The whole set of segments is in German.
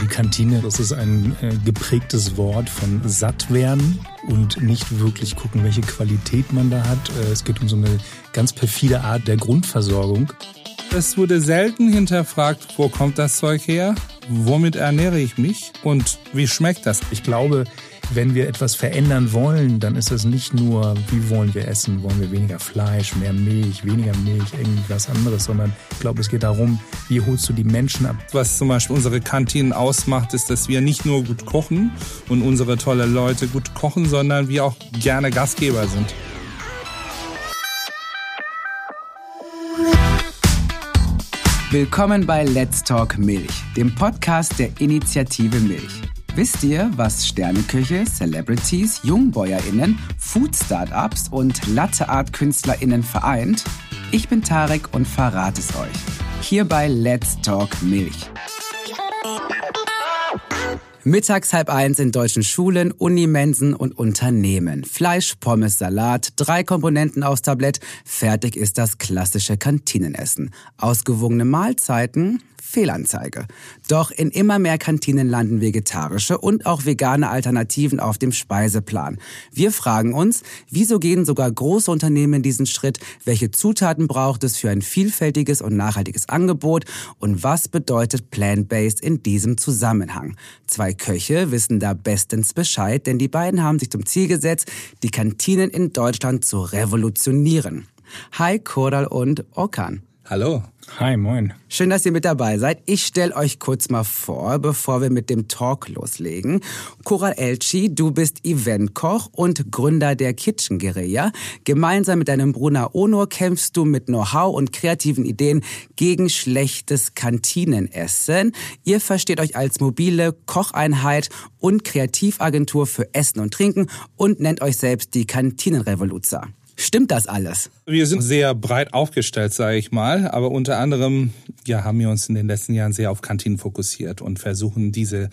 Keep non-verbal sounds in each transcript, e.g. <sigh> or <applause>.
Die Kantine, das ist ein äh, geprägtes Wort von satt werden und nicht wirklich gucken, welche Qualität man da hat. Äh, es geht um so eine ganz perfide Art der Grundversorgung. Es wurde selten hinterfragt, wo kommt das Zeug her, womit ernähre ich mich und wie schmeckt das. Ich glaube, wenn wir etwas verändern wollen, dann ist es nicht nur, wie wollen wir essen, wollen wir weniger Fleisch, mehr Milch, weniger Milch, irgendwas anderes, sondern ich glaube, es geht darum, wie holst du die Menschen ab. Was zum Beispiel unsere Kantinen ausmacht, ist, dass wir nicht nur gut kochen und unsere tolle Leute gut kochen, sondern wir auch gerne Gastgeber sind. Willkommen bei Let's Talk Milch, dem Podcast der Initiative Milch. Wisst ihr, was Sterneköche, Celebrities, JungbäuerInnen, Food-Startups und Latte-Art-KünstlerInnen vereint? Ich bin Tarek und verrate es euch. Hier bei Let's Talk Milch. Mittags halb eins in deutschen Schulen, Unimensen und Unternehmen. Fleisch, Pommes, Salat, drei Komponenten aufs Tablett. Fertig ist das klassische Kantinenessen. Ausgewogene Mahlzeiten, Fehlanzeige. Doch in immer mehr Kantinen landen vegetarische und auch vegane Alternativen auf dem Speiseplan. Wir fragen uns, wieso gehen sogar große Unternehmen diesen Schritt? Welche Zutaten braucht es für ein vielfältiges und nachhaltiges Angebot? Und was bedeutet Plant-Based in diesem Zusammenhang? Zwei Köche wissen da bestens Bescheid, denn die beiden haben sich zum Ziel gesetzt, die Kantinen in Deutschland zu revolutionieren. Hi Koral und Okan. Hallo. Hi, moin. Schön, dass ihr mit dabei seid. Ich stelle euch kurz mal vor, bevor wir mit dem Talk loslegen. Koral Elchi, du bist Eventkoch und Gründer der Kitchen Guerilla. Gemeinsam mit deinem Bruder Onur kämpfst du mit Know-how und kreativen Ideen gegen schlechtes Kantinenessen. Ihr versteht euch als mobile Kocheinheit und Kreativagentur für Essen und Trinken und nennt euch selbst die Kantinenrevoluzer. Stimmt das alles? Wir sind sehr breit aufgestellt, sage ich mal, aber unter anderem ja, haben wir uns in den letzten Jahren sehr auf Kantinen fokussiert und versuchen dieses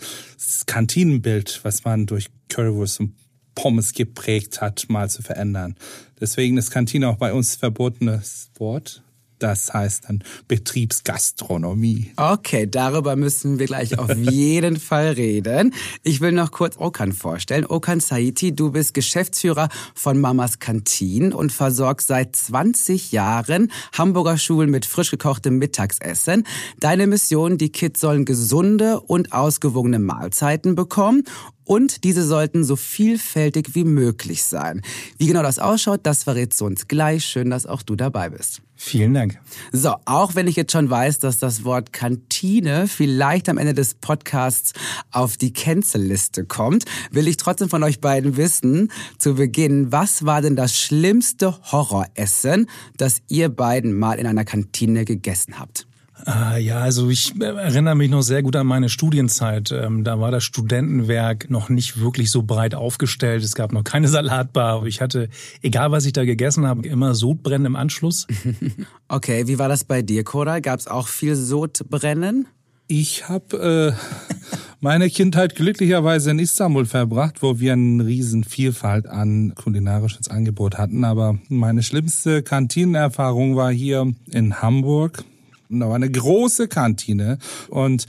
Kantinenbild, was man durch Currywurst und Pommes geprägt hat, mal zu verändern. Deswegen ist Kantine auch bei uns verbotenes Wort. Das heißt dann Betriebsgastronomie. Okay, darüber müssen wir gleich auf <laughs> jeden Fall reden. Ich will noch kurz Okan vorstellen. Okan Saiti, du bist Geschäftsführer von Mamas Kantin und versorgst seit 20 Jahren Hamburger Schulen mit frisch gekochtem Mittagsessen. Deine Mission, die Kids sollen gesunde und ausgewogene Mahlzeiten bekommen und diese sollten so vielfältig wie möglich sein. Wie genau das ausschaut, das verrätst du uns gleich. Schön, dass auch du dabei bist. Vielen Dank. So, auch wenn ich jetzt schon weiß, dass das Wort Kantine vielleicht am Ende des Podcasts auf die Cancel-Liste kommt, will ich trotzdem von euch beiden wissen, zu Beginn, was war denn das schlimmste Horroressen, das ihr beiden mal in einer Kantine gegessen habt? Ah, ja, also ich erinnere mich noch sehr gut an meine Studienzeit. Ähm, da war das Studentenwerk noch nicht wirklich so breit aufgestellt. Es gab noch keine <laughs> Salatbar. Ich hatte, egal was ich da gegessen habe, immer Sodbrennen im Anschluss. <laughs> okay, wie war das bei dir, Cora? Gab es auch viel Sodbrennen? Ich habe äh, meine Kindheit glücklicherweise in Istanbul verbracht, wo wir eine riesen Vielfalt an kulinarisches Angebot hatten. Aber meine schlimmste Kantinenerfahrung war hier in Hamburg da war eine große Kantine und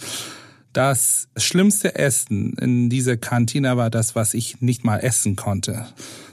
das schlimmste Essen in dieser Kantine war das, was ich nicht mal essen konnte.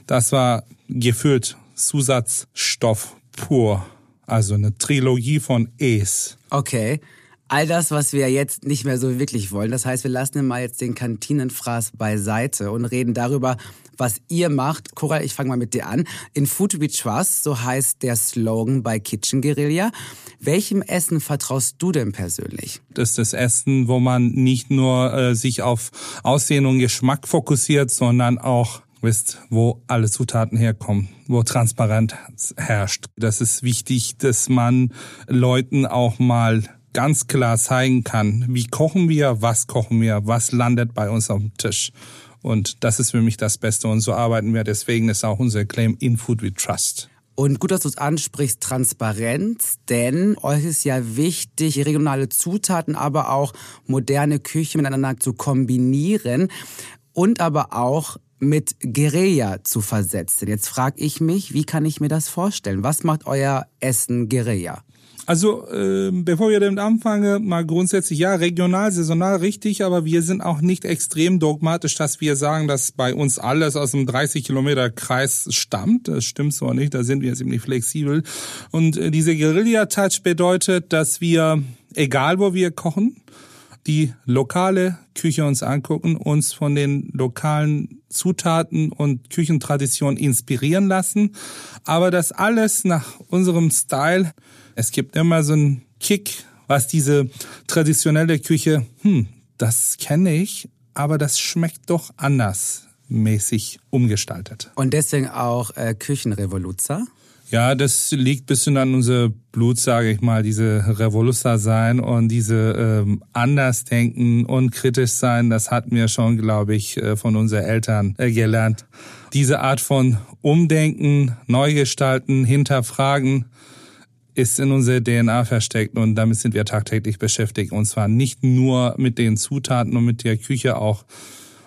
Das war gefüllt Zusatzstoff pur. Also eine Trilogie von Es. Okay. All das, was wir jetzt nicht mehr so wirklich wollen. Das heißt, wir lassen mal jetzt den Kantinenfraß beiseite und reden darüber, was ihr macht. Cora, ich fange mal mit dir an. In Food We Trust, so heißt der Slogan bei Kitchen Guerilla. Welchem Essen vertraust du denn persönlich? Das ist das Essen, wo man nicht nur äh, sich auf Aussehen und Geschmack fokussiert, sondern auch wisst, wo alle Zutaten herkommen, wo Transparenz herrscht. Das ist wichtig, dass man Leuten auch mal ganz klar zeigen kann, wie kochen wir, was kochen wir, was landet bei uns auf dem Tisch. Und das ist für mich das Beste und so arbeiten wir. Deswegen ist auch unser Claim In Food We Trust. Und gut, dass du es ansprichst, Transparenz, denn euch ist ja wichtig, regionale Zutaten, aber auch moderne Küche miteinander zu kombinieren und aber auch mit Guerilla zu versetzen. Jetzt frage ich mich, wie kann ich mir das vorstellen? Was macht euer Essen Guerilla? Also, äh, bevor wir damit anfangen, mal grundsätzlich, ja, regional, saisonal richtig, aber wir sind auch nicht extrem dogmatisch, dass wir sagen, dass bei uns alles aus einem 30 Kilometer Kreis stammt. Das stimmt so nicht, da sind wir ziemlich flexibel. Und äh, diese Guerilla-Touch bedeutet, dass wir, egal wo wir kochen, die lokale Küche uns angucken, uns von den lokalen Zutaten und Küchentraditionen inspirieren lassen, aber das alles nach unserem Style es gibt immer so einen Kick, was diese traditionelle Küche, hm, das kenne ich, aber das schmeckt doch anders mäßig umgestaltet. Und deswegen auch äh, Küchenrevoluzer? Ja, das liegt bisschen an unser Blut, sage ich mal, diese Revoluzer sein und diese ähm, Andersdenken und kritisch sein, das hatten wir schon, glaube ich, äh, von unseren Eltern äh, gelernt. Diese Art von Umdenken, Neugestalten, Hinterfragen, ist in unserer DNA versteckt und damit sind wir tagtäglich beschäftigt. Und zwar nicht nur mit den Zutaten und mit der Küche, auch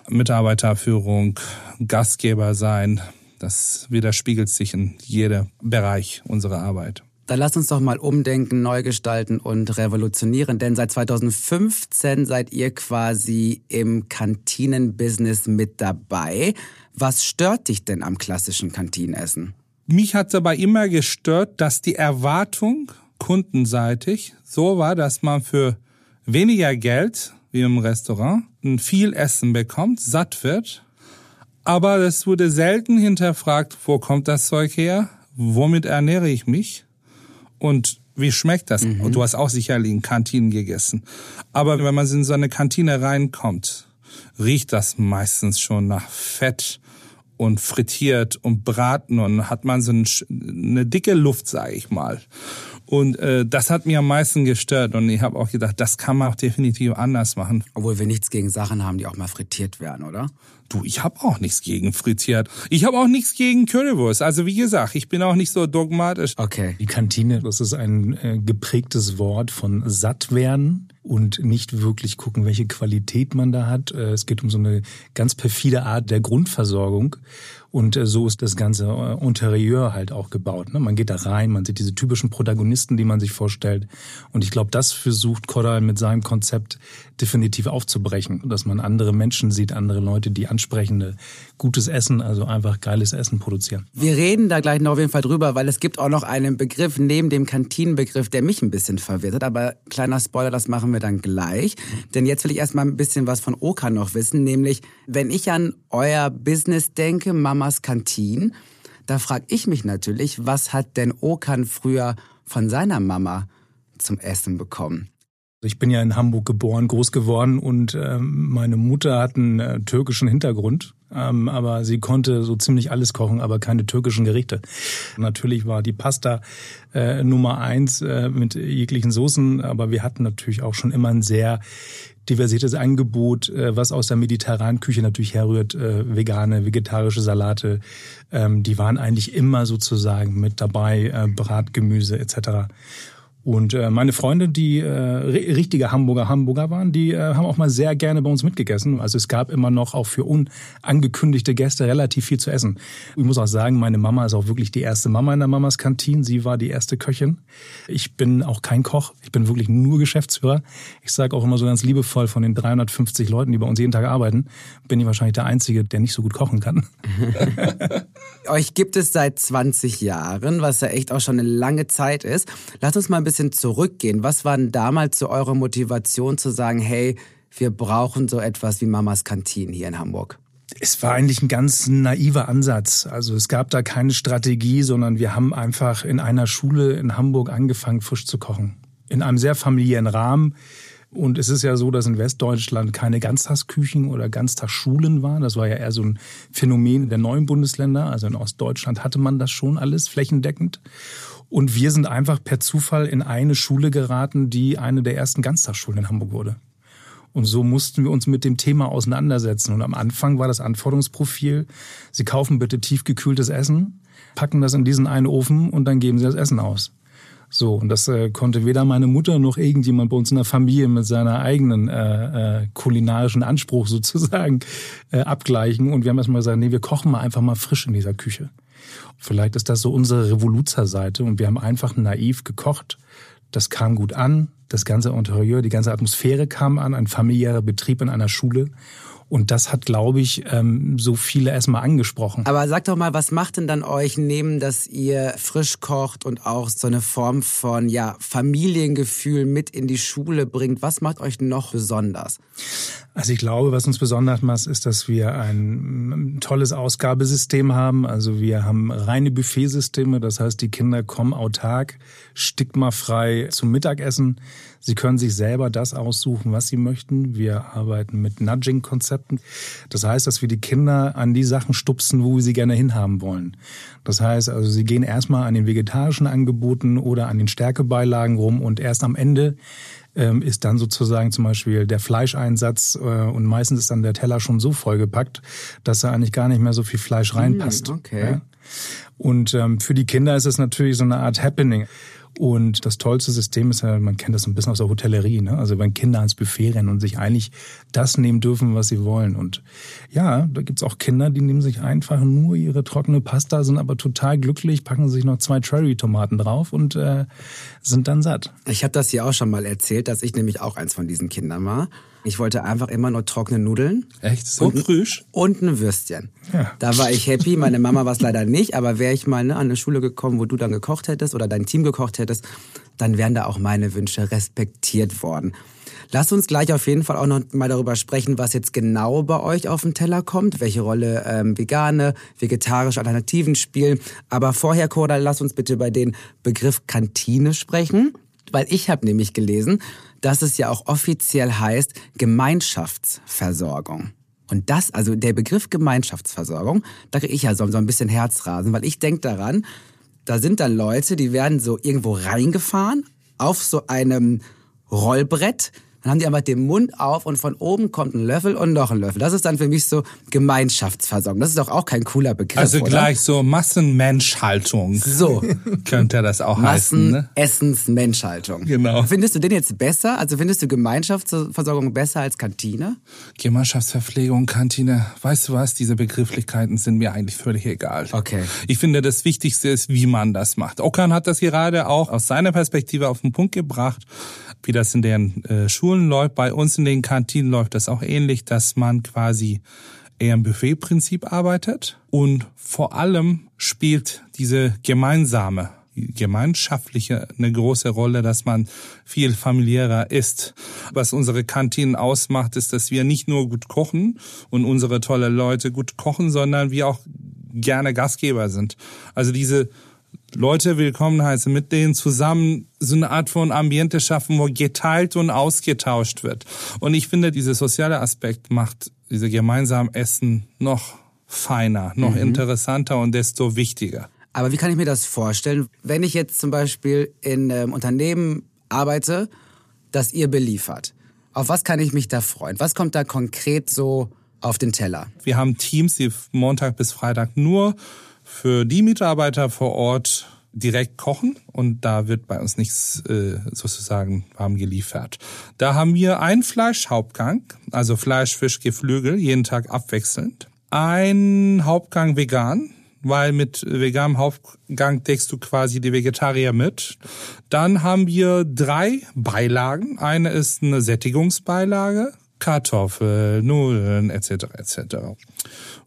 Mitarbeiterführung, Gastgeber sein. Das widerspiegelt sich in jedem Bereich unserer Arbeit. Dann lasst uns doch mal umdenken, neu gestalten und revolutionieren, denn seit 2015 seid ihr quasi im Kantinenbusiness mit dabei. Was stört dich denn am klassischen Kantinenessen? Mich hat dabei immer gestört, dass die Erwartung kundenseitig so war, dass man für weniger Geld wie im Restaurant ein viel Essen bekommt, satt wird. Aber es wurde selten hinterfragt, wo kommt das Zeug her? Womit ernähre ich mich? Und wie schmeckt das? Mhm. Und du hast auch sicherlich in Kantinen gegessen. Aber wenn man in so eine Kantine reinkommt, riecht das meistens schon nach Fett und frittiert und braten und hat man so eine dicke Luft, sage ich mal. Und äh, das hat mir am meisten gestört und ich habe auch gedacht, das kann man auch definitiv anders machen. Obwohl wir nichts gegen Sachen haben, die auch mal frittiert werden, oder? Du, ich habe auch nichts gegen frittiert. Ich habe auch nichts gegen Currywurst. Also wie gesagt, ich bin auch nicht so dogmatisch. Okay. Die Kantine, das ist ein äh, geprägtes Wort von satt werden und nicht wirklich gucken, welche Qualität man da hat. Äh, es geht um so eine ganz perfide Art der Grundversorgung. Und äh, so ist das ganze äh, Interieur halt auch gebaut. Ne? Man geht da rein, man sieht diese typischen Protagonisten, die man sich vorstellt. Und ich glaube, das versucht Kodal mit seinem Konzept definitiv aufzubrechen, dass man andere Menschen sieht, andere Leute, die ansprechende, gutes Essen, also einfach geiles Essen produzieren. Wir reden da gleich noch auf jeden Fall drüber, weil es gibt auch noch einen Begriff neben dem Kantinenbegriff, der mich ein bisschen verwirrt hat. Aber kleiner Spoiler, das machen wir dann gleich. Denn jetzt will ich erstmal ein bisschen was von Oka noch wissen, nämlich wenn ich an euer Business denke, Mamas Kantin, da frage ich mich natürlich, was hat denn Okan früher von seiner Mama zum Essen bekommen? Ich bin ja in Hamburg geboren, groß geworden und ähm, meine Mutter hat einen äh, türkischen Hintergrund, ähm, aber sie konnte so ziemlich alles kochen, aber keine türkischen Gerichte. Natürlich war die Pasta äh, Nummer eins äh, mit jeglichen Soßen, aber wir hatten natürlich auch schon immer ein sehr diversiertes Angebot, äh, was aus der mediterranen Küche natürlich herrührt, äh, vegane, vegetarische Salate, ähm, die waren eigentlich immer sozusagen mit dabei, äh, Bratgemüse etc. Und äh, meine Freunde, die äh, richtige Hamburger Hamburger waren, die äh, haben auch mal sehr gerne bei uns mitgegessen. Also es gab immer noch auch für unangekündigte Gäste relativ viel zu essen. Ich muss auch sagen, meine Mama ist auch wirklich die erste Mama in der Mamas Kantine. Sie war die erste Köchin. Ich bin auch kein Koch. Ich bin wirklich nur Geschäftsführer. Ich sage auch immer so ganz liebevoll, von den 350 Leuten, die bei uns jeden Tag arbeiten, bin ich wahrscheinlich der Einzige, der nicht so gut kochen kann. <laughs> Euch gibt es seit 20 Jahren, was ja echt auch schon eine lange Zeit ist. Lasst uns mal ein bisschen zurückgehen. Was war denn damals so eure Motivation zu sagen, hey, wir brauchen so etwas wie Mamas Kantine hier in Hamburg? Es war eigentlich ein ganz naiver Ansatz. Also es gab da keine Strategie, sondern wir haben einfach in einer Schule in Hamburg angefangen, frisch zu kochen. In einem sehr familiären Rahmen. Und es ist ja so, dass in Westdeutschland keine Ganztagsküchen oder Ganztagsschulen waren. Das war ja eher so ein Phänomen der neuen Bundesländer. Also in Ostdeutschland hatte man das schon alles flächendeckend. Und wir sind einfach per Zufall in eine Schule geraten, die eine der ersten Ganztagsschulen in Hamburg wurde. Und so mussten wir uns mit dem Thema auseinandersetzen. Und am Anfang war das Anforderungsprofil, Sie kaufen bitte tiefgekühltes Essen, packen das in diesen einen Ofen und dann geben Sie das Essen aus. So, und das äh, konnte weder meine Mutter noch irgendjemand bei uns in der Familie mit seiner eigenen äh, äh, kulinarischen Anspruch <laughs> sozusagen äh, abgleichen. Und wir haben erstmal gesagt, nee, wir kochen mal einfach mal frisch in dieser Küche. Vielleicht ist das so unsere Revoluzerseite und wir haben einfach naiv gekocht, Das kam gut an. Das ganze Interieur, die ganze Atmosphäre kam an. Ein familiärer Betrieb in einer Schule. Und das hat, glaube ich, ähm, so viele erstmal angesprochen. Aber sag doch mal, was macht denn dann euch neben, dass ihr frisch kocht und auch so eine Form von ja, Familiengefühl mit in die Schule bringt? Was macht euch noch besonders? Also ich glaube, was uns besonders macht, ist, dass wir ein tolles Ausgabesystem haben. Also wir haben reine Buffetsysteme. Das heißt, die Kinder kommen autark, stigmafrei zum Mittagessen. Sie können sich selber das aussuchen, was sie möchten. Wir arbeiten mit Nudging-Konzepten. Das heißt, dass wir die Kinder an die Sachen stupsen, wo wir sie gerne hinhaben wollen. Das heißt, also sie gehen erstmal an den vegetarischen Angeboten oder an den Stärkebeilagen rum und erst am Ende ähm, ist dann sozusagen zum Beispiel der Fleischeinsatz äh, und meistens ist dann der Teller schon so vollgepackt, dass da eigentlich gar nicht mehr so viel Fleisch reinpasst. okay. Ja? Und ähm, für die Kinder ist es natürlich so eine Art Happening. Und das tollste System ist ja, man kennt das ein bisschen aus der Hotellerie, ne? Also wenn Kinder ans Buffet rennen und sich eigentlich das nehmen dürfen, was sie wollen. Und ja, da gibt's auch Kinder, die nehmen sich einfach nur ihre trockene Pasta, sind aber total glücklich, packen sich noch zwei Cherry-Tomaten drauf und äh, sind dann satt. Ich habe das hier auch schon mal erzählt, dass ich nämlich auch eins von diesen Kindern war. Ich wollte einfach immer nur trockene Nudeln. Echt? So und, frisch? Und ein Würstchen. Ja. Da war ich happy. Meine Mama war es leider nicht, aber wäre ich mal ne, an eine Schule gekommen, wo du dann gekocht hättest oder dein Team gekocht hättest, dann wären da auch meine Wünsche respektiert worden. Lass uns gleich auf jeden Fall auch noch mal darüber sprechen, was jetzt genau bei euch auf den Teller kommt, welche Rolle ähm, vegane, vegetarische Alternativen spielen. Aber vorher, Koda, lass uns bitte über den Begriff Kantine sprechen, weil ich habe nämlich gelesen, dass es ja auch offiziell heißt Gemeinschaftsversorgung. Und das, also der Begriff Gemeinschaftsversorgung, da kriege ich ja so, so ein bisschen Herzrasen, weil ich denke daran, da sind dann Leute, die werden so irgendwo reingefahren auf so einem Rollbrett, dann haben die einfach den Mund auf und von oben kommt ein Löffel und noch ein Löffel. Das ist dann für mich so Gemeinschaftsversorgung. Das ist doch auch kein cooler Begriff. Also oder? gleich so Massenmenschhaltung. So. <laughs> Könnte das auch heißen. Ne? Massenessensmenschhaltung. Genau. Findest du den jetzt besser? Also findest du Gemeinschaftsversorgung besser als Kantine? Gemeinschaftsverpflegung, Kantine. Weißt du was? Diese Begrifflichkeiten sind mir eigentlich völlig egal. Okay. Ich finde, das Wichtigste ist, wie man das macht. Okan hat das gerade auch aus seiner Perspektive auf den Punkt gebracht wie das in den äh, Schulen läuft. Bei uns in den Kantinen läuft das auch ähnlich, dass man quasi eher im Buffetprinzip arbeitet und vor allem spielt diese gemeinsame gemeinschaftliche eine große Rolle, dass man viel familiärer ist. Was unsere Kantinen ausmacht, ist, dass wir nicht nur gut kochen und unsere tolle Leute gut kochen, sondern wir auch gerne Gastgeber sind. Also diese Leute willkommen heißen, mit denen zusammen so eine Art von Ambiente schaffen, wo geteilt und ausgetauscht wird. Und ich finde, dieser soziale Aspekt macht diese gemeinsamen Essen noch feiner, noch mhm. interessanter und desto wichtiger. Aber wie kann ich mir das vorstellen, wenn ich jetzt zum Beispiel in einem Unternehmen arbeite, das ihr beliefert? Auf was kann ich mich da freuen? Was kommt da konkret so auf den Teller? Wir haben Teams, die Montag bis Freitag nur für die Mitarbeiter vor Ort direkt kochen und da wird bei uns nichts äh, sozusagen warm geliefert. Da haben wir einen Fleischhauptgang, also Fleisch, Fisch, Geflügel, jeden Tag abwechselnd. Ein Hauptgang vegan, weil mit veganem Hauptgang deckst du quasi die Vegetarier mit. Dann haben wir drei Beilagen. Eine ist eine Sättigungsbeilage, Kartoffeln, Nudeln etc. etc.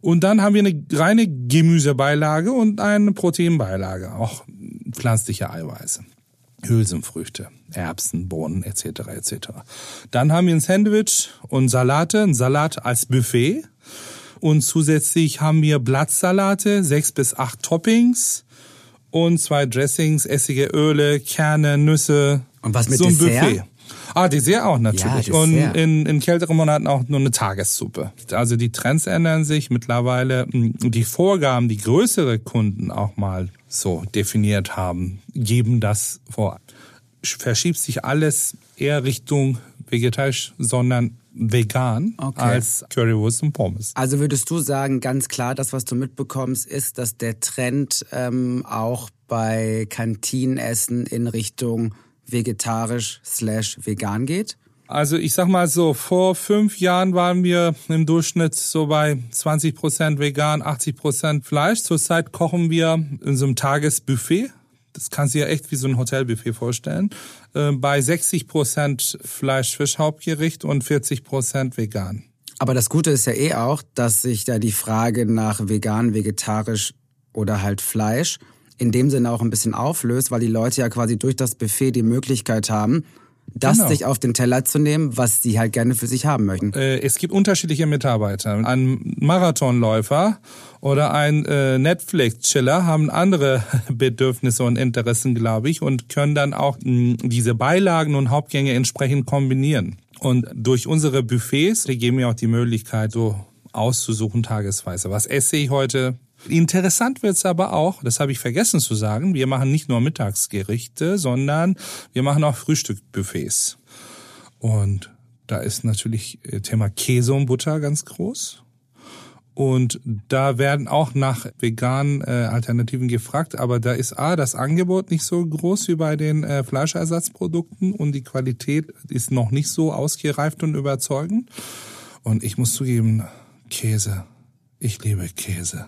Und dann haben wir eine reine Gemüsebeilage und eine Proteinbeilage, auch pflanzliche Eiweiße. Hülsenfrüchte, Erbsen, Bohnen etc. etc. Dann haben wir ein Sandwich und Salate, ein Salat als Buffet. Und zusätzlich haben wir Blattsalate, sechs bis acht Toppings und zwei Dressings, essige Öle, Kerne, Nüsse. Und was mit so ein Dessert? Buffet. Ah, Dessert auch natürlich. Ja, Und in, in kälteren Monaten auch nur eine Tagessuppe. Also die Trends ändern sich mittlerweile. Die Vorgaben, die größere Kunden auch mal so definiert haben, geben das vor. Verschiebt sich alles eher Richtung vegetarisch, sondern vegan okay. als Currywurst und Pommes. Also würdest du sagen, ganz klar, das, was du mitbekommst, ist, dass der Trend ähm, auch bei Kantinenessen in Richtung vegetarisch slash vegan geht? Also ich sag mal so, vor fünf Jahren waren wir im Durchschnitt so bei 20 Prozent vegan, 80 Prozent Fleisch. Zurzeit kochen wir in so einem Tagesbuffet das kannst du dir echt wie so ein Hotelbuffet vorstellen, äh, bei 60 Prozent Fleisch-Fisch-Hauptgericht und 40 Prozent vegan. Aber das Gute ist ja eh auch, dass sich da die Frage nach vegan, vegetarisch oder halt Fleisch in dem Sinne auch ein bisschen auflöst, weil die Leute ja quasi durch das Buffet die Möglichkeit haben, das genau. sich auf den Teller zu nehmen, was sie halt gerne für sich haben möchten. Äh, es gibt unterschiedliche Mitarbeiter. Ein Marathonläufer oder ein äh, Netflix-Chiller haben andere <laughs> Bedürfnisse und Interessen, glaube ich, und können dann auch mh, diese Beilagen und Hauptgänge entsprechend kombinieren. Und durch unsere Buffets, die geben mir auch die Möglichkeit, so auszusuchen tagesweise. Was esse ich heute? Interessant wird's aber auch, das habe ich vergessen zu sagen, wir machen nicht nur Mittagsgerichte, sondern wir machen auch Frühstückbuffets. Und da ist natürlich äh, Thema Käse und Butter ganz groß. Und da werden auch nach veganen äh, Alternativen gefragt, aber da ist A, das Angebot nicht so groß wie bei den äh, Fleischersatzprodukten und die Qualität ist noch nicht so ausgereift und überzeugend. Und ich muss zugeben, Käse. Ich liebe Käse.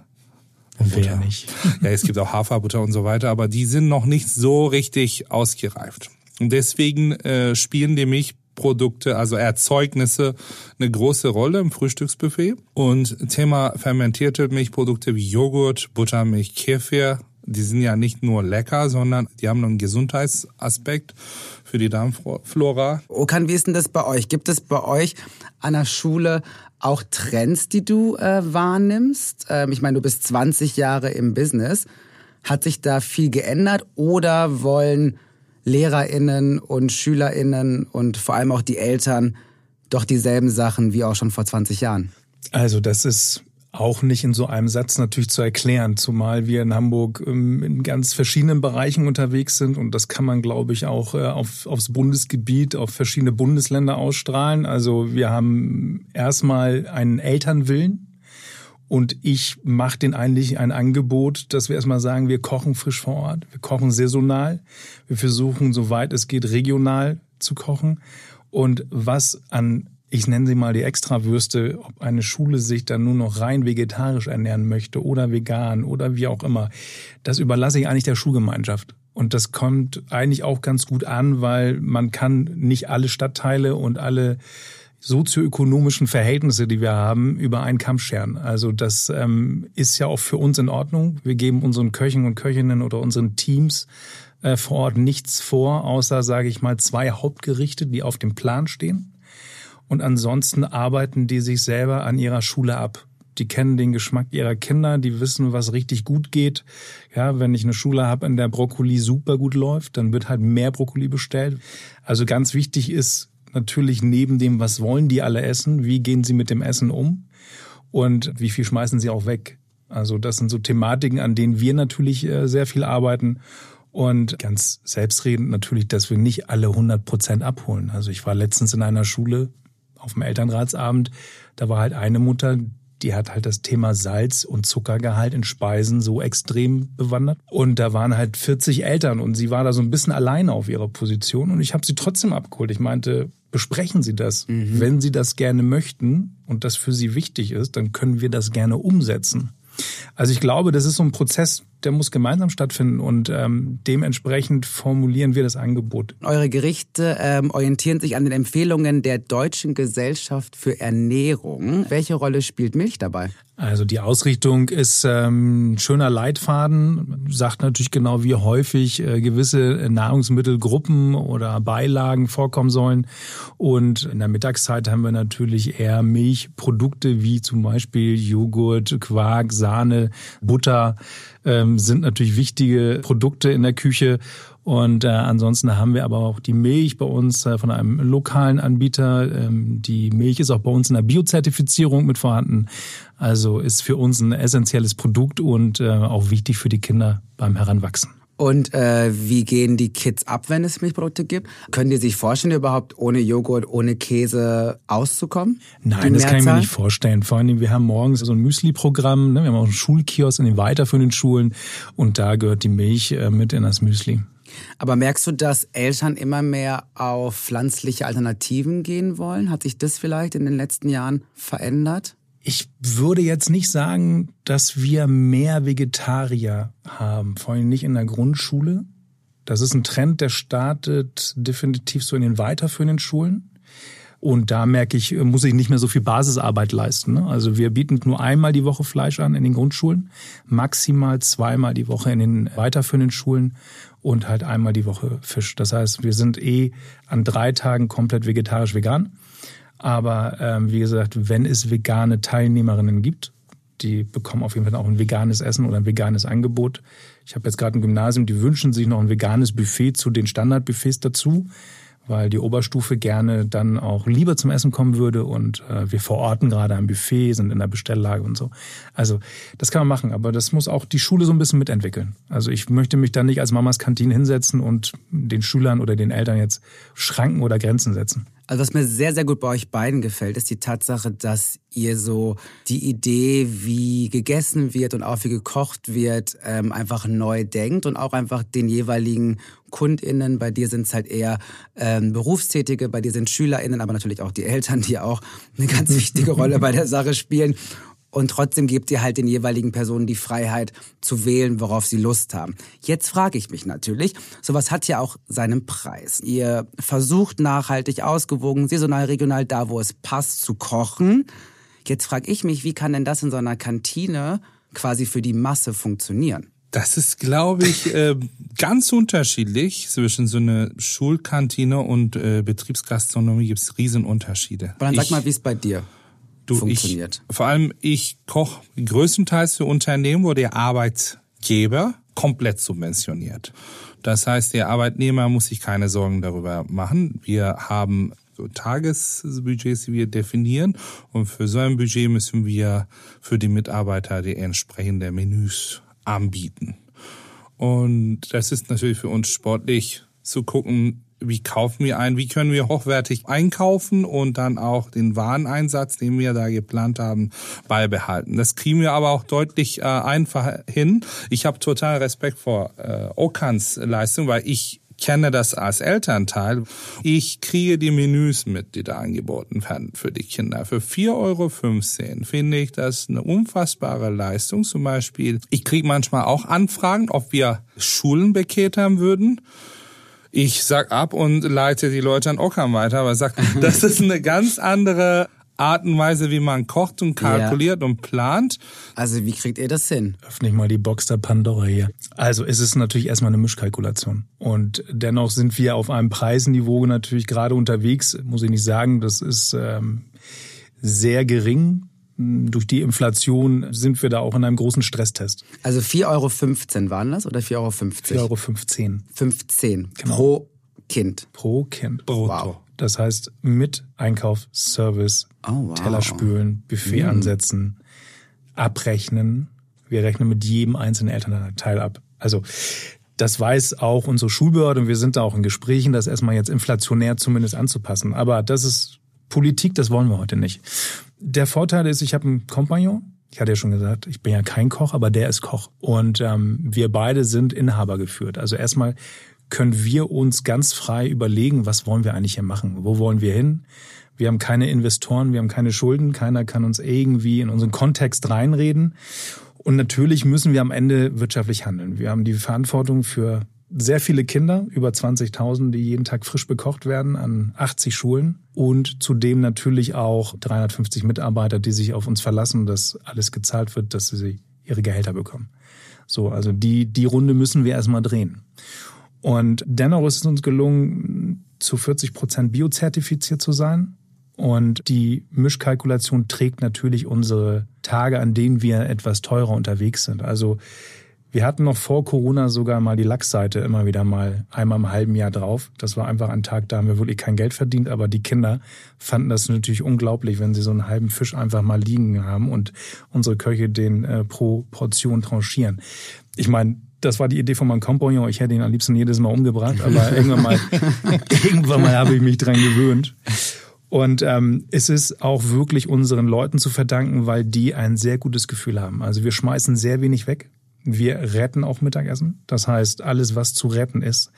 Und Wer nicht? Ja, es gibt auch Haferbutter und so weiter, aber die sind noch nicht so richtig ausgereift. Und deswegen äh, spielen die Milchprodukte, also Erzeugnisse, eine große Rolle im Frühstücksbuffet. Und Thema fermentierte Milchprodukte wie Joghurt, Buttermilch, Kefir, die sind ja nicht nur lecker, sondern die haben einen Gesundheitsaspekt für die Darmflora. Okan, wie ist denn das bei euch? Gibt es bei euch an der Schule auch Trends, die du äh, wahrnimmst? Ähm, ich meine, du bist 20 Jahre im Business. Hat sich da viel geändert oder wollen LehrerInnen und SchülerInnen und vor allem auch die Eltern doch dieselben Sachen wie auch schon vor 20 Jahren? Also das ist auch nicht in so einem Satz natürlich zu erklären, zumal wir in Hamburg ähm, in ganz verschiedenen Bereichen unterwegs sind und das kann man, glaube ich, auch äh, auf, aufs Bundesgebiet, auf verschiedene Bundesländer ausstrahlen. Also wir haben erstmal einen Elternwillen und ich mache den eigentlich ein Angebot, dass wir erstmal sagen, wir kochen frisch vor Ort, wir kochen saisonal, wir versuchen, soweit es geht, regional zu kochen. Und was an ich nenne sie mal die Extrawürste, ob eine Schule sich dann nur noch rein vegetarisch ernähren möchte oder vegan oder wie auch immer, das überlasse ich eigentlich der Schulgemeinschaft. Und das kommt eigentlich auch ganz gut an, weil man kann nicht alle Stadtteile und alle sozioökonomischen Verhältnisse, die wir haben, über einen Kamm scheren. Also das ähm, ist ja auch für uns in Ordnung. Wir geben unseren Köchen und Köchinnen oder unseren Teams äh, vor Ort nichts vor, außer, sage ich mal, zwei Hauptgerichte, die auf dem Plan stehen. Und ansonsten arbeiten die sich selber an ihrer Schule ab. Die kennen den Geschmack ihrer Kinder, die wissen, was richtig gut geht. Ja, wenn ich eine Schule habe, in der Brokkoli super gut läuft, dann wird halt mehr Brokkoli bestellt. Also ganz wichtig ist natürlich neben dem, was wollen die alle essen, wie gehen sie mit dem Essen um und wie viel schmeißen sie auch weg. Also das sind so Thematiken, an denen wir natürlich äh, sehr viel arbeiten. Und ganz selbstredend natürlich, dass wir nicht alle 100 Prozent abholen. Also ich war letztens in einer Schule, auf dem Elternratsabend, da war halt eine Mutter, die hat halt das Thema Salz und Zuckergehalt in Speisen so extrem bewandert. Und da waren halt 40 Eltern und sie war da so ein bisschen alleine auf ihrer Position und ich habe sie trotzdem abgeholt. Ich meinte, besprechen Sie das. Mhm. Wenn Sie das gerne möchten und das für Sie wichtig ist, dann können wir das gerne umsetzen. Also ich glaube, das ist so ein Prozess, der muss gemeinsam stattfinden und ähm, dementsprechend formulieren wir das Angebot. Eure Gerichte ähm, orientieren sich an den Empfehlungen der Deutschen Gesellschaft für Ernährung. Welche Rolle spielt Milch dabei? Also die Ausrichtung ist ähm, ein schöner Leitfaden, sagt natürlich genau, wie häufig äh, gewisse Nahrungsmittelgruppen oder Beilagen vorkommen sollen. Und in der Mittagszeit haben wir natürlich eher Milchprodukte wie zum Beispiel Joghurt, Quark, Sahne, Butter ähm, sind natürlich wichtige Produkte in der Küche. Und äh, ansonsten haben wir aber auch die Milch bei uns äh, von einem lokalen Anbieter. Ähm, die Milch ist auch bei uns in der Biozertifizierung mit vorhanden. Also ist für uns ein essentielles Produkt und äh, auch wichtig für die Kinder beim Heranwachsen. Und äh, wie gehen die Kids ab, wenn es Milchprodukte gibt? Können die sich vorstellen, überhaupt ohne Joghurt, ohne Käse auszukommen? Nein, das kann ich mir nicht vorstellen. Vor allem, wir haben morgens so ein Müsli-Programm, ne? wir haben auch einen Schulkiosk in den weiterführenden Schulen und da gehört die Milch äh, mit in das Müsli. Aber merkst du, dass Eltern immer mehr auf pflanzliche Alternativen gehen wollen? Hat sich das vielleicht in den letzten Jahren verändert? Ich würde jetzt nicht sagen, dass wir mehr Vegetarier haben, vor allem nicht in der Grundschule. Das ist ein Trend, der startet definitiv so in den weiterführenden Schulen. Und da merke ich, muss ich nicht mehr so viel Basisarbeit leisten. Ne? Also wir bieten nur einmal die Woche Fleisch an in den Grundschulen, maximal zweimal die Woche in den weiterführenden Schulen und halt einmal die Woche Fisch. Das heißt, wir sind eh an drei Tagen komplett vegetarisch-vegan. Aber ähm, wie gesagt, wenn es vegane Teilnehmerinnen gibt, die bekommen auf jeden Fall auch ein veganes Essen oder ein veganes Angebot. Ich habe jetzt gerade ein Gymnasium, die wünschen sich noch ein veganes Buffet zu den Standardbuffets dazu weil die Oberstufe gerne dann auch lieber zum Essen kommen würde und äh, wir verorten gerade ein Buffet, sind in der Bestelllage und so. Also das kann man machen, aber das muss auch die Schule so ein bisschen mitentwickeln. Also ich möchte mich da nicht als Mamas Kantine hinsetzen und den Schülern oder den Eltern jetzt Schranken oder Grenzen setzen. Also was mir sehr, sehr gut bei euch beiden gefällt, ist die Tatsache, dass ihr so die Idee, wie gegessen wird und auch wie gekocht wird, ähm, einfach neu denkt und auch einfach den jeweiligen KundInnen, bei dir sind es halt eher ähm, Berufstätige, bei dir sind SchülerInnen, aber natürlich auch die Eltern, die auch eine ganz <laughs> wichtige Rolle bei der Sache spielen. Und trotzdem gebt ihr halt den jeweiligen Personen die Freiheit zu wählen, worauf sie Lust haben. Jetzt frage ich mich natürlich, sowas hat ja auch seinen Preis. Ihr versucht nachhaltig, ausgewogen, saisonal, regional, da wo es passt, zu kochen. Jetzt frage ich mich, wie kann denn das in so einer Kantine quasi für die Masse funktionieren? Das ist, glaube ich, äh, ganz unterschiedlich. Zwischen so einer Schulkantine und äh, Betriebsgastronomie gibt es Riesenunterschiede. Aber dann sag mal, wie es bei dir du, funktioniert. Ich, vor allem, ich koche größtenteils für Unternehmen, wo der Arbeitgeber komplett subventioniert. Das heißt, der Arbeitnehmer muss sich keine Sorgen darüber machen. Wir haben so Tagesbudgets, die wir definieren. Und für so ein Budget müssen wir für die Mitarbeiter die entsprechenden Menüs anbieten. Und das ist natürlich für uns sportlich zu gucken, wie kaufen wir ein, wie können wir hochwertig einkaufen und dann auch den Wareneinsatz, den wir da geplant haben, beibehalten. Das kriegen wir aber auch deutlich äh, einfacher hin. Ich habe total Respekt vor äh, Okans Leistung, weil ich kenne das als Elternteil. Ich kriege die Menüs mit, die da angeboten werden für die Kinder. Für 4,15 Euro finde ich das eine unfassbare Leistung. Zum Beispiel, ich kriege manchmal auch Anfragen, ob wir Schulen beketern würden. Ich sag ab und leite die Leute an Ockam weiter, aber sag, <laughs> das ist eine ganz andere Art und Weise, wie man kocht und kalkuliert ja. und plant. Also wie kriegt ihr das hin? Öffne ich mal die Box der Pandora hier. Also es ist natürlich erstmal eine Mischkalkulation. Und dennoch sind wir auf einem Preisniveau natürlich gerade unterwegs, muss ich nicht sagen, das ist ähm, sehr gering durch die Inflation sind wir da auch in einem großen Stresstest. Also 4,15 Euro waren das oder 4,50 Euro? 4,15 Euro. 15 genau. pro Kind. Pro Kind. Brutto. Wow. Das heißt mit Einkauf, Service, oh, wow. Teller spülen, Buffet mm. ansetzen, abrechnen. Wir rechnen mit jedem einzelnen Elternteil ab. Also das weiß auch unsere Schulbehörde und wir sind da auch in Gesprächen, das erstmal jetzt inflationär zumindest anzupassen. Aber das ist Politik, das wollen wir heute nicht. Der Vorteil ist, ich habe einen Kompagnon. Ich hatte ja schon gesagt, ich bin ja kein Koch, aber der ist Koch. Und ähm, wir beide sind Inhaber geführt. Also erstmal können wir uns ganz frei überlegen, was wollen wir eigentlich hier machen? Wo wollen wir hin? Wir haben keine Investoren, wir haben keine Schulden, keiner kann uns irgendwie in unseren Kontext reinreden. Und natürlich müssen wir am Ende wirtschaftlich handeln. Wir haben die Verantwortung für sehr viele Kinder, über 20.000, die jeden Tag frisch bekocht werden an 80 Schulen und zudem natürlich auch 350 Mitarbeiter, die sich auf uns verlassen, dass alles gezahlt wird, dass sie ihre Gehälter bekommen. So, also die, die Runde müssen wir erstmal drehen. Und dennoch ist es uns gelungen, zu 40 Prozent biozertifiziert zu sein. Und die Mischkalkulation trägt natürlich unsere Tage, an denen wir etwas teurer unterwegs sind. Also wir hatten noch vor Corona sogar mal die Lachsseite immer wieder mal einmal im halben Jahr drauf. Das war einfach ein Tag, da haben wir wirklich kein Geld verdient, aber die Kinder fanden das natürlich unglaublich, wenn sie so einen halben Fisch einfach mal liegen haben und unsere Köche den äh, pro Portion tranchieren. Ich meine, das war die Idee von meinem Kompagnon. Ich hätte ihn am liebsten jedes Mal umgebracht, aber <laughs> irgendwann mal, irgendwann mal habe ich mich dran gewöhnt. Und ähm, es ist auch wirklich unseren Leuten zu verdanken, weil die ein sehr gutes Gefühl haben. Also wir schmeißen sehr wenig weg. Wir retten auch Mittagessen. Das heißt, alles, was zu retten ist,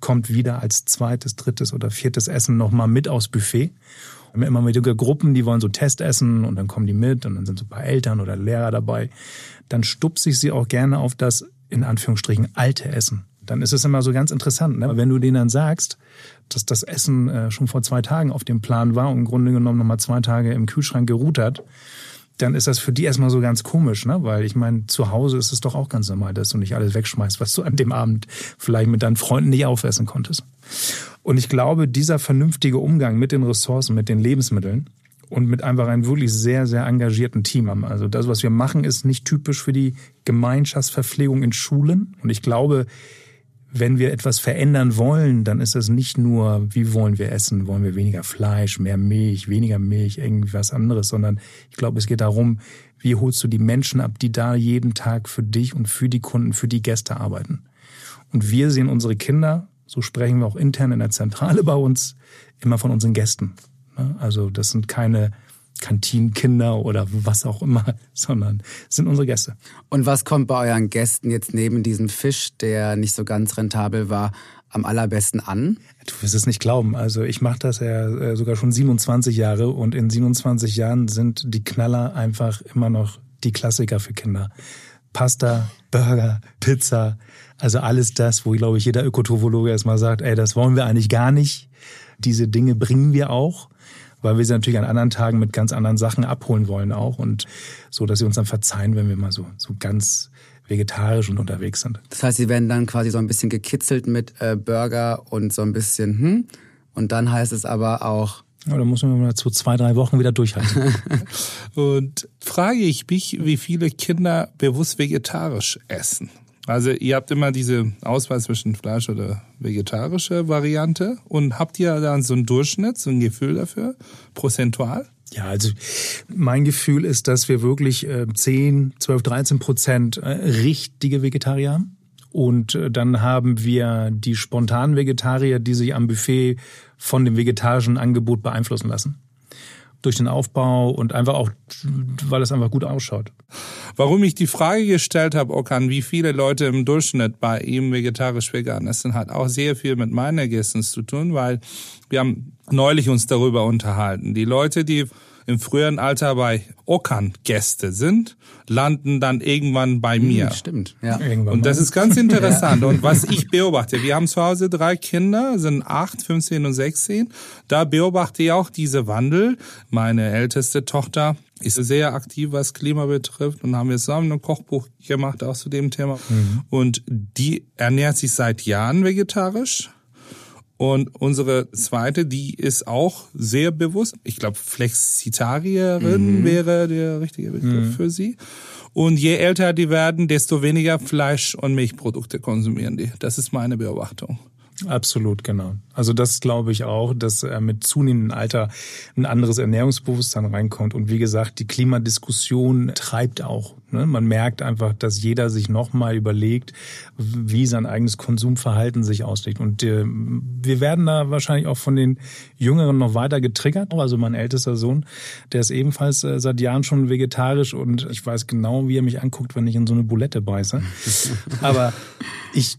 kommt wieder als zweites, drittes oder viertes Essen nochmal mit aufs Buffet. Wir haben immer wieder Gruppen, die wollen so Testessen und dann kommen die mit und dann sind so ein paar Eltern oder Lehrer dabei. Dann stupse ich sie auch gerne auf das in Anführungsstrichen alte Essen. dann ist es immer so ganz interessant, ne? wenn du denen dann sagst, dass das Essen äh, schon vor zwei Tagen auf dem Plan war und im Grunde genommen nochmal zwei Tage im Kühlschrank geruht hat, dann ist das für die erstmal so ganz komisch, ne? Weil ich meine, zu Hause ist es doch auch ganz normal, dass du nicht alles wegschmeißt, was du an dem Abend vielleicht mit deinen Freunden nicht aufessen konntest. Und ich glaube, dieser vernünftige Umgang mit den Ressourcen, mit den Lebensmitteln und mit einfach einem wirklich sehr, sehr engagierten Team haben. Also das, was wir machen, ist nicht typisch für die Gemeinschaftsverpflegung in Schulen. Und ich glaube, wenn wir etwas verändern wollen, dann ist das nicht nur, wie wollen wir essen? Wollen wir weniger Fleisch, mehr Milch, weniger Milch, irgendwas anderes, sondern ich glaube, es geht darum, wie holst du die Menschen ab, die da jeden Tag für dich und für die Kunden, für die Gäste arbeiten. Und wir sehen unsere Kinder, so sprechen wir auch intern in der Zentrale bei uns, immer von unseren Gästen. Ne? Also das sind keine Kantinenkinder oder was auch immer, <laughs> sondern sind unsere Gäste. Und was kommt bei euren Gästen jetzt neben diesem Fisch, der nicht so ganz rentabel war, am allerbesten an? Du wirst es nicht glauben. Also ich mache das ja äh, sogar schon 27 Jahre und in 27 Jahren sind die Knaller einfach immer noch die Klassiker für Kinder. Pasta, Burger, Pizza, also alles das, wo, glaube ich, jeder Ökotropologe erstmal sagt, ey, das wollen wir eigentlich gar nicht. Diese Dinge bringen wir auch weil wir sie natürlich an anderen Tagen mit ganz anderen Sachen abholen wollen auch und so, dass sie uns dann verzeihen, wenn wir mal so, so ganz vegetarisch und unterwegs sind. Das heißt, sie werden dann quasi so ein bisschen gekitzelt mit äh, Burger und so ein bisschen, hm, und dann heißt es aber auch, ja, da muss man mal zu zwei, drei Wochen wieder durchhalten. <laughs> und frage ich mich, wie viele Kinder bewusst vegetarisch essen. Also ihr habt immer diese Auswahl zwischen Fleisch oder vegetarische Variante und habt ihr dann so einen Durchschnitt, so ein Gefühl dafür, prozentual? Ja, also mein Gefühl ist, dass wir wirklich 10, 12, 13 Prozent äh, richtige Vegetarier haben. Und äh, dann haben wir die spontanen Vegetarier, die sich am Buffet von dem vegetarischen Angebot beeinflussen lassen durch den Aufbau und einfach auch, weil es einfach gut ausschaut. Warum ich die Frage gestellt habe, Okan, wie viele Leute im Durchschnitt bei ihm vegetarisch vegan essen, hat auch sehr viel mit meinen Ergebnissen zu tun, weil wir haben neulich uns darüber unterhalten. Die Leute, die im früheren Alter bei Okan Gäste sind, landen dann irgendwann bei hm, mir. Stimmt, ja. Irgendwann und das ist ganz interessant. ja. Und was ich beobachte, wir haben zu Hause drei Kinder, sind acht, 15 und 16. Da beobachte ich auch diese Wandel. Meine älteste Tochter ist sehr aktiv, was Klima betrifft und haben wir zusammen ein Kochbuch gemacht auch zu dem Thema. Mhm. Und die ernährt sich seit Jahren vegetarisch und unsere zweite, die ist auch sehr bewusst. Ich glaube, Flexitarierin mhm. wäre der richtige Begriff mhm. für sie. Und je älter die werden, desto weniger Fleisch- und Milchprodukte konsumieren die. Das ist meine Beobachtung. Absolut, genau. Also das glaube ich auch, dass äh, mit zunehmendem Alter ein anderes Ernährungsbewusstsein reinkommt. Und wie gesagt, die Klimadiskussion treibt auch. Ne? Man merkt einfach, dass jeder sich nochmal überlegt, wie sein eigenes Konsumverhalten sich auslegt. Und äh, wir werden da wahrscheinlich auch von den Jüngeren noch weiter getriggert. Also mein ältester Sohn, der ist ebenfalls äh, seit Jahren schon vegetarisch und ich weiß genau, wie er mich anguckt, wenn ich in so eine Bulette beiße. <laughs> Aber ich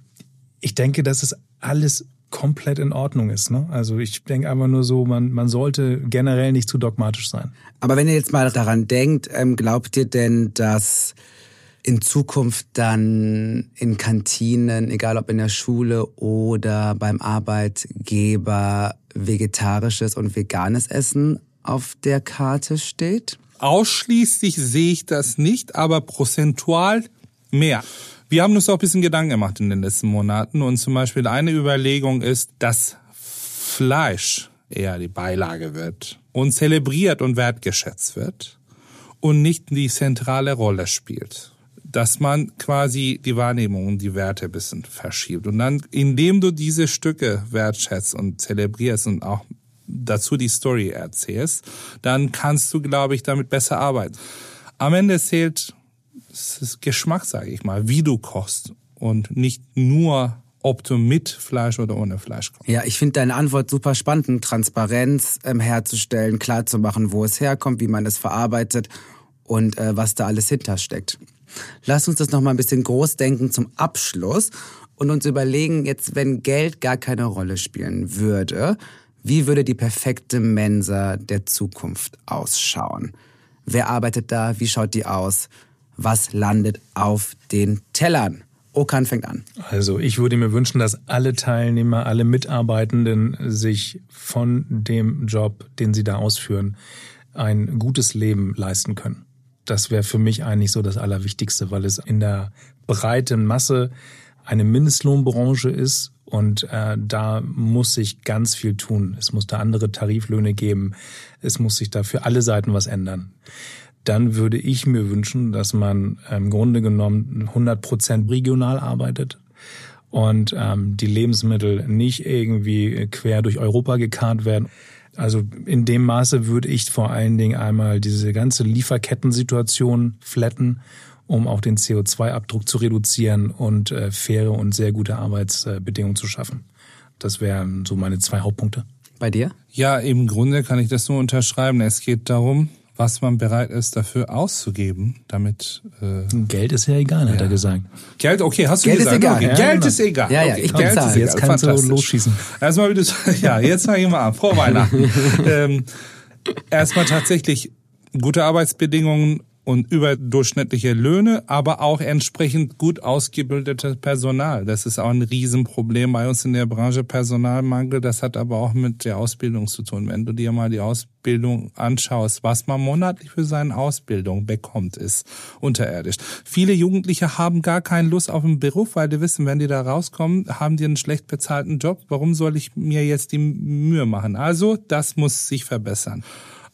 ich denke, dass es alles komplett in Ordnung ist. Ne? Also ich denke einfach nur so, man, man sollte generell nicht zu dogmatisch sein. Aber wenn ihr jetzt mal daran denkt, ähm, glaubt ihr denn, dass in Zukunft dann in Kantinen, egal ob in der Schule oder beim Arbeitgeber, vegetarisches und veganes Essen auf der Karte steht? Ausschließlich sehe ich das nicht, aber prozentual mehr. Wir haben uns auch ein bisschen Gedanken gemacht in den letzten Monaten und zum Beispiel eine Überlegung ist, dass Fleisch eher die Beilage wird und zelebriert und wertgeschätzt wird und nicht die zentrale Rolle spielt. Dass man quasi die Wahrnehmung und die Werte ein bisschen verschiebt. Und dann, indem du diese Stücke wertschätzt und zelebrierst und auch dazu die Story erzählst, dann kannst du, glaube ich, damit besser arbeiten. Am Ende zählt es ist Geschmack, sage ich mal, wie du kochst und nicht nur ob du mit Fleisch oder ohne Fleisch kochst. Ja, ich finde deine Antwort super spannend, Transparenz ähm, herzustellen, klarzumachen, wo es herkommt, wie man es verarbeitet und äh, was da alles hintersteckt. Lass uns das noch mal ein bisschen groß denken zum Abschluss und uns überlegen, jetzt wenn Geld gar keine Rolle spielen würde, wie würde die perfekte Mensa der Zukunft ausschauen? Wer arbeitet da? Wie schaut die aus? Was landet auf den Tellern. Okan fängt an. Also ich würde mir wünschen, dass alle Teilnehmer, alle Mitarbeitenden sich von dem Job, den sie da ausführen, ein gutes Leben leisten können. Das wäre für mich eigentlich so das Allerwichtigste, weil es in der breiten Masse eine Mindestlohnbranche ist und äh, da muss sich ganz viel tun. Es muss da andere Tariflöhne geben. Es muss sich da für alle Seiten was ändern. Dann würde ich mir wünschen, dass man im Grunde genommen 100 Prozent regional arbeitet und ähm, die Lebensmittel nicht irgendwie quer durch Europa gekarrt werden. Also in dem Maße würde ich vor allen Dingen einmal diese ganze Lieferkettensituation flatten um auch den CO2-Abdruck zu reduzieren und äh, faire und sehr gute Arbeitsbedingungen zu schaffen. Das wären so meine zwei Hauptpunkte. Bei dir? Ja, im Grunde kann ich das nur unterschreiben. Es geht darum, was man bereit ist dafür auszugeben, damit äh Geld ist ja egal, ja. hat er gesagt. Geld, okay, hast du Geld gesagt? Ist egal. Okay. Ja, Geld genau. ist egal. Ja, ja, okay. ich Geld ist egal. Jetzt kannst du losschießen. Erstmal wieder, <laughs> ja, jetzt sage ich mal an. Frohe Weihnachten. <laughs> ähm, erstmal tatsächlich gute Arbeitsbedingungen und überdurchschnittliche Löhne, aber auch entsprechend gut ausgebildetes Personal. Das ist auch ein Riesenproblem bei uns in der Branche Personalmangel. Das hat aber auch mit der Ausbildung zu tun. Wenn du dir mal die Ausbildung anschaust, was man monatlich für seine Ausbildung bekommt, ist unterirdisch. Viele Jugendliche haben gar keine Lust auf einen Beruf, weil die wissen, wenn die da rauskommen, haben die einen schlecht bezahlten Job. Warum soll ich mir jetzt die Mühe machen? Also, das muss sich verbessern.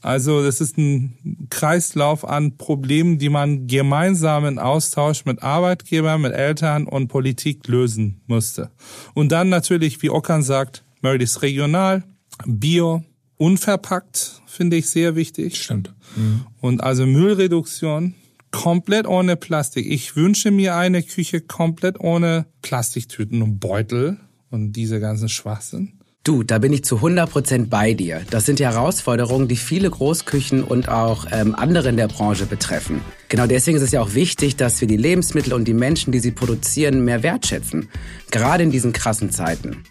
Also das ist ein Kreislauf an Problemen, die man gemeinsam in Austausch mit Arbeitgebern, mit Eltern und Politik lösen musste. Und dann natürlich, wie Okan sagt, möglichst regional, bio, unverpackt, finde ich sehr wichtig. Stimmt. Mhm. Und also Müllreduktion, komplett ohne Plastik. Ich wünsche mir eine Küche komplett ohne Plastiktüten und Beutel und diese ganzen Schwachsinn. Du, da bin ich zu 100% bei dir. Das sind Herausforderungen, die viele Großküchen und auch ähm, andere in der Branche betreffen. Genau deswegen ist es ja auch wichtig, dass wir die Lebensmittel und die Menschen, die sie produzieren, mehr wertschätzen. Gerade in diesen krassen Zeiten.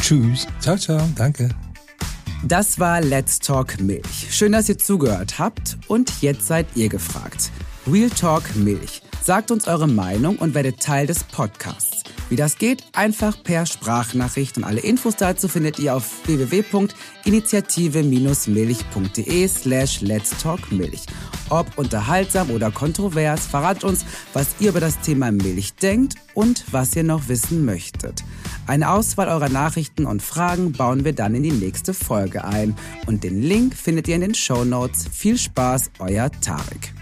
Tschüss. Ciao, ciao. Danke. Das war Let's Talk Milch. Schön, dass ihr zugehört habt und jetzt seid ihr gefragt. Real Talk Milch. Sagt uns eure Meinung und werdet Teil des Podcasts. Wie das geht? Einfach per Sprachnachricht und alle Infos dazu findet ihr auf www.initiative-milch.de slash let's talk Milch. Ob unterhaltsam oder kontrovers, verratet uns, was ihr über das Thema Milch denkt und was ihr noch wissen möchtet. Eine Auswahl eurer Nachrichten und Fragen bauen wir dann in die nächste Folge ein und den Link findet ihr in den Show Notes. Viel Spaß, euer Tarek.